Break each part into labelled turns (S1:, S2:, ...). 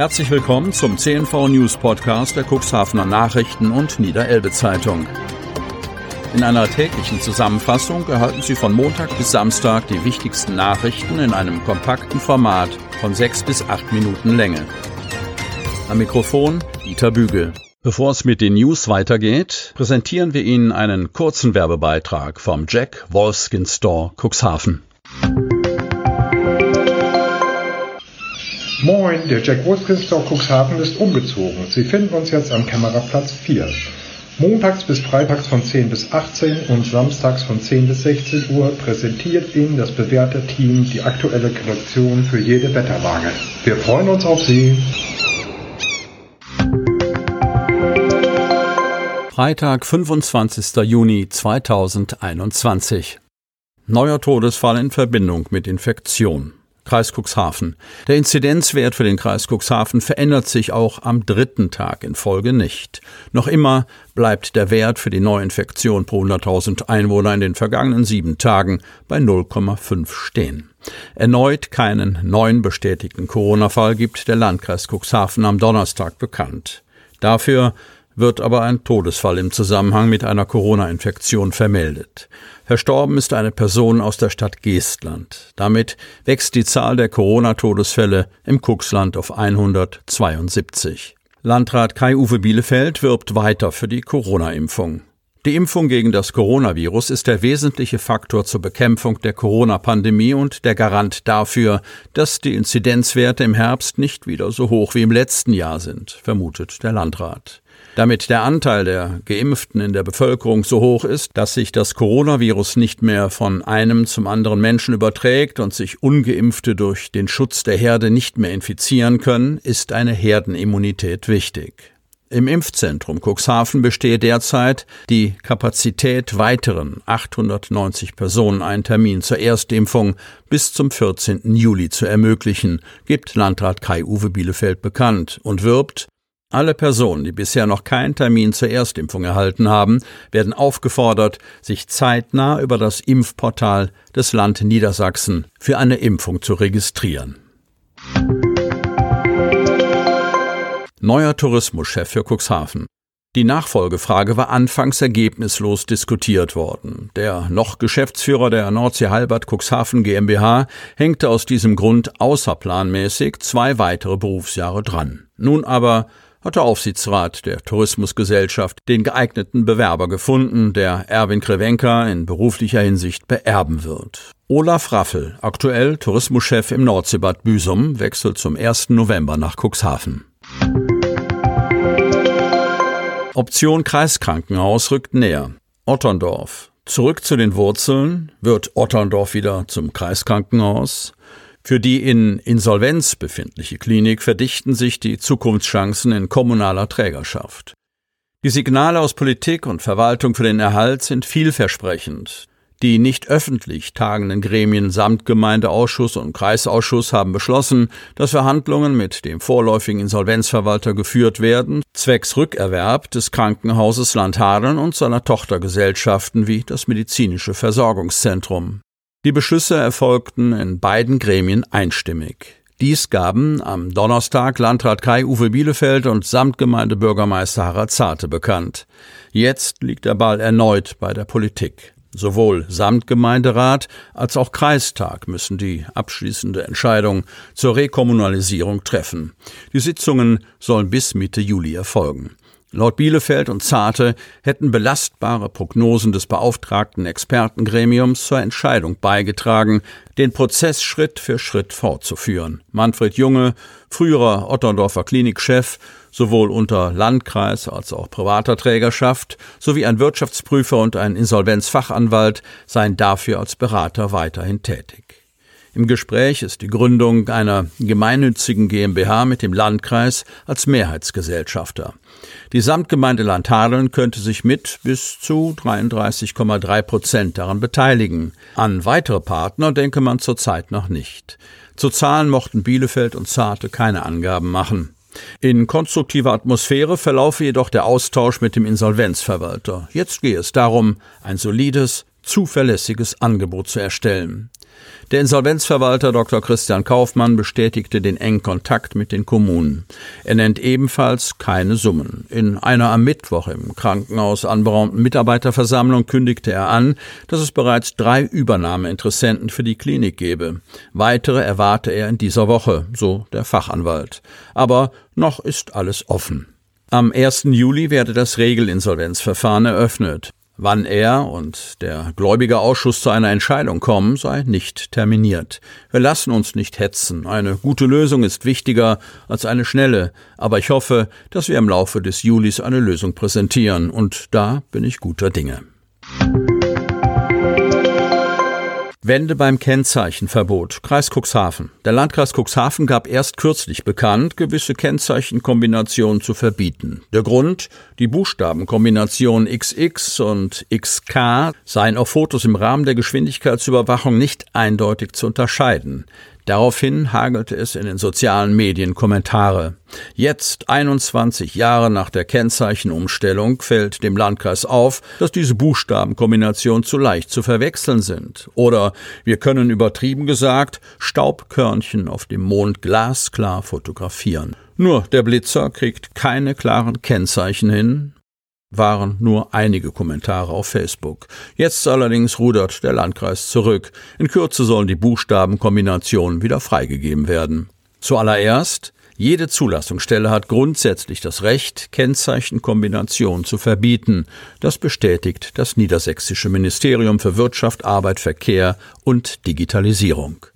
S1: Herzlich willkommen zum CNV News Podcast der Cuxhavener Nachrichten und Niederelbe Zeitung. In einer täglichen Zusammenfassung erhalten Sie von Montag bis Samstag die wichtigsten Nachrichten in einem kompakten Format von sechs bis acht Minuten Länge. Am Mikrofon Dieter Bügel. Bevor es mit den News weitergeht, präsentieren wir Ihnen einen kurzen Werbebeitrag vom Jack Wolfskin Store Cuxhaven.
S2: Moin, der Jack Wolfskin Store Cuxhaven ist umgezogen. Sie finden uns jetzt am Kämmererplatz 4. Montags bis freitags von 10 bis 18 und samstags von 10 bis 16 Uhr präsentiert Ihnen das bewährte Team die aktuelle Kollektion für jede Wetterlage. Wir freuen uns auf Sie.
S1: Freitag, 25. Juni 2021. Neuer Todesfall in Verbindung mit Infektion. Kreis Cuxhaven. Der Inzidenzwert für den Kreis Cuxhaven verändert sich auch am dritten Tag in Folge nicht. Noch immer bleibt der Wert für die Neuinfektion pro 100.000 Einwohner in den vergangenen sieben Tagen bei 0,5 stehen. Erneut keinen neuen bestätigten Corona-Fall gibt der Landkreis Cuxhaven am Donnerstag bekannt. Dafür wird aber ein Todesfall im Zusammenhang mit einer Corona-Infektion vermeldet. Verstorben ist eine Person aus der Stadt Geestland. Damit wächst die Zahl der Corona-Todesfälle im Kuxland auf 172. Landrat Kai-Uwe Bielefeld wirbt weiter für die Corona-Impfung. Die Impfung gegen das Coronavirus ist der wesentliche Faktor zur Bekämpfung der Corona-Pandemie und der Garant dafür, dass die Inzidenzwerte im Herbst nicht wieder so hoch wie im letzten Jahr sind, vermutet der Landrat. Damit der Anteil der Geimpften in der Bevölkerung so hoch ist, dass sich das Coronavirus nicht mehr von einem zum anderen Menschen überträgt und sich ungeimpfte durch den Schutz der Herde nicht mehr infizieren können, ist eine Herdenimmunität wichtig. Im Impfzentrum Cuxhaven bestehe derzeit die Kapazität, weiteren 890 Personen einen Termin zur Erstimpfung bis zum 14. Juli zu ermöglichen, gibt Landrat Kai-Uwe Bielefeld bekannt und wirbt, alle Personen, die bisher noch keinen Termin zur Erstimpfung erhalten haben, werden aufgefordert, sich zeitnah über das Impfportal des Land Niedersachsen für eine Impfung zu registrieren. Neuer Tourismuschef für Cuxhaven. Die Nachfolgefrage war anfangs ergebnislos diskutiert worden. Der noch Geschäftsführer der Nordsee Halbert Cuxhaven GmbH hängte aus diesem Grund außerplanmäßig zwei weitere Berufsjahre dran. Nun aber hat der Aufsichtsrat der Tourismusgesellschaft den geeigneten Bewerber gefunden, der Erwin Krewenka in beruflicher Hinsicht beerben wird. Olaf Raffel, aktuell Tourismuschef im Nordseebad Büsum, wechselt zum 1. November nach Cuxhaven. Option Kreiskrankenhaus rückt näher. Otterndorf. Zurück zu den Wurzeln. Wird Otterndorf wieder zum Kreiskrankenhaus? Für die in Insolvenz befindliche Klinik verdichten sich die Zukunftschancen in kommunaler Trägerschaft. Die Signale aus Politik und Verwaltung für den Erhalt sind vielversprechend. Die nicht öffentlich tagenden Gremien samt Gemeindeausschuss und Kreisausschuss haben beschlossen, dass Verhandlungen mit dem vorläufigen Insolvenzverwalter geführt werden, zwecks Rückerwerb des Krankenhauses Landhadeln und seiner Tochtergesellschaften wie das Medizinische Versorgungszentrum. Die Beschlüsse erfolgten in beiden Gremien einstimmig. Dies gaben am Donnerstag Landrat Kai-Uwe Bielefeld und Samtgemeindebürgermeister Harald Zarte bekannt. Jetzt liegt der Ball erneut bei der Politik. Sowohl Samtgemeinderat als auch Kreistag müssen die abschließende Entscheidung zur Rekommunalisierung treffen. Die Sitzungen sollen bis Mitte Juli erfolgen. Laut Bielefeld und Zarte hätten belastbare Prognosen des beauftragten Expertengremiums zur Entscheidung beigetragen, den Prozess Schritt für Schritt fortzuführen. Manfred Junge, früherer Otterndorfer Klinikchef, sowohl unter Landkreis als auch privater Trägerschaft, sowie ein Wirtschaftsprüfer und ein Insolvenzfachanwalt seien dafür als Berater weiterhin tätig. Im Gespräch ist die Gründung einer gemeinnützigen GmbH mit dem Landkreis als Mehrheitsgesellschafter. Die Samtgemeinde Landhadeln könnte sich mit bis zu 33,3 Prozent daran beteiligen. An weitere Partner denke man zurzeit noch nicht. Zu Zahlen mochten Bielefeld und Zarte keine Angaben machen. In konstruktiver Atmosphäre verlaufe jedoch der Austausch mit dem Insolvenzverwalter. Jetzt gehe es darum, ein solides, zuverlässiges Angebot zu erstellen. Der Insolvenzverwalter Dr. Christian Kaufmann bestätigte den engen Kontakt mit den Kommunen. Er nennt ebenfalls keine Summen. In einer am Mittwoch im Krankenhaus anberaumten Mitarbeiterversammlung kündigte er an, dass es bereits drei Übernahmeinteressenten für die Klinik gebe. Weitere erwarte er in dieser Woche, so der Fachanwalt. Aber noch ist alles offen. Am 1. Juli werde das Regelinsolvenzverfahren eröffnet. Wann er und der Gläubigerausschuss zu einer Entscheidung kommen, sei nicht terminiert. Wir lassen uns nicht hetzen. Eine gute Lösung ist wichtiger als eine schnelle, aber ich hoffe, dass wir im Laufe des Julis eine Lösung präsentieren, und da bin ich guter Dinge. Wende beim Kennzeichenverbot. Kreis Cuxhaven. Der Landkreis Cuxhaven gab erst kürzlich bekannt, gewisse Kennzeichenkombinationen zu verbieten. Der Grund? Die Buchstabenkombination XX und XK seien auf Fotos im Rahmen der Geschwindigkeitsüberwachung nicht eindeutig zu unterscheiden. Daraufhin hagelte es in den sozialen Medien Kommentare. Jetzt, 21 Jahre nach der Kennzeichenumstellung, fällt dem Landkreis auf, dass diese Buchstabenkombinationen zu leicht zu verwechseln sind. Oder wir können übertrieben gesagt Staubkörnchen auf dem Mond glasklar fotografieren. Nur der Blitzer kriegt keine klaren Kennzeichen hin, waren nur einige Kommentare auf Facebook. Jetzt allerdings rudert der Landkreis zurück. In Kürze sollen die Buchstabenkombinationen wieder freigegeben werden. Zuallererst jede Zulassungsstelle hat grundsätzlich das Recht, Kennzeichenkombinationen zu verbieten. Das bestätigt das Niedersächsische Ministerium für Wirtschaft, Arbeit, Verkehr und Digitalisierung.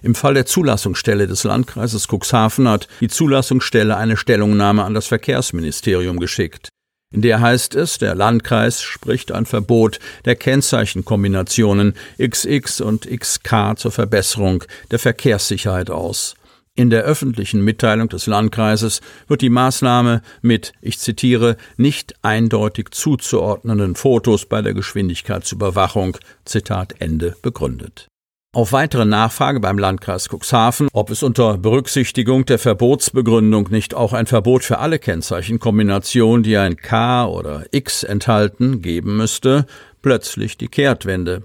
S1: Im Fall der Zulassungsstelle des Landkreises Cuxhaven hat die Zulassungsstelle eine Stellungnahme an das Verkehrsministerium geschickt. In der heißt es, der Landkreis spricht ein Verbot der Kennzeichenkombinationen XX und XK zur Verbesserung der Verkehrssicherheit aus. In der öffentlichen Mitteilung des Landkreises wird die Maßnahme mit, ich zitiere, nicht eindeutig zuzuordnenden Fotos bei der Geschwindigkeitsüberwachung, Zitat Ende, begründet. Auf weitere Nachfrage beim Landkreis Cuxhaven, ob es unter Berücksichtigung der Verbotsbegründung nicht auch ein Verbot für alle Kennzeichenkombinationen, die ein K oder X enthalten, geben müsste, plötzlich die Kehrtwende.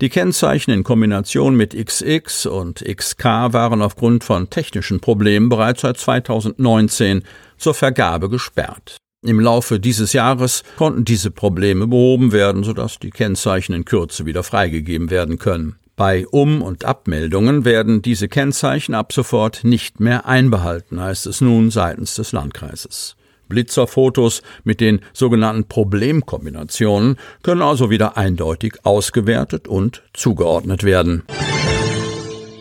S1: Die Kennzeichen in Kombination mit XX und XK waren aufgrund von technischen Problemen bereits seit 2019 zur Vergabe gesperrt. Im Laufe dieses Jahres konnten diese Probleme behoben werden, sodass die Kennzeichen in Kürze wieder freigegeben werden können. Bei Um- und Abmeldungen werden diese Kennzeichen ab sofort nicht mehr einbehalten, heißt es nun seitens des Landkreises. Blitzerfotos mit den sogenannten Problemkombinationen können also wieder eindeutig ausgewertet und zugeordnet werden.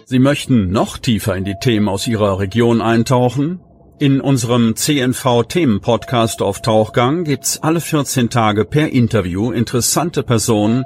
S1: Sie möchten noch tiefer in die Themen aus Ihrer Region eintauchen? In unserem CNV-Themen-Podcast auf Tauchgang gibt's alle 14 Tage per Interview interessante Personen,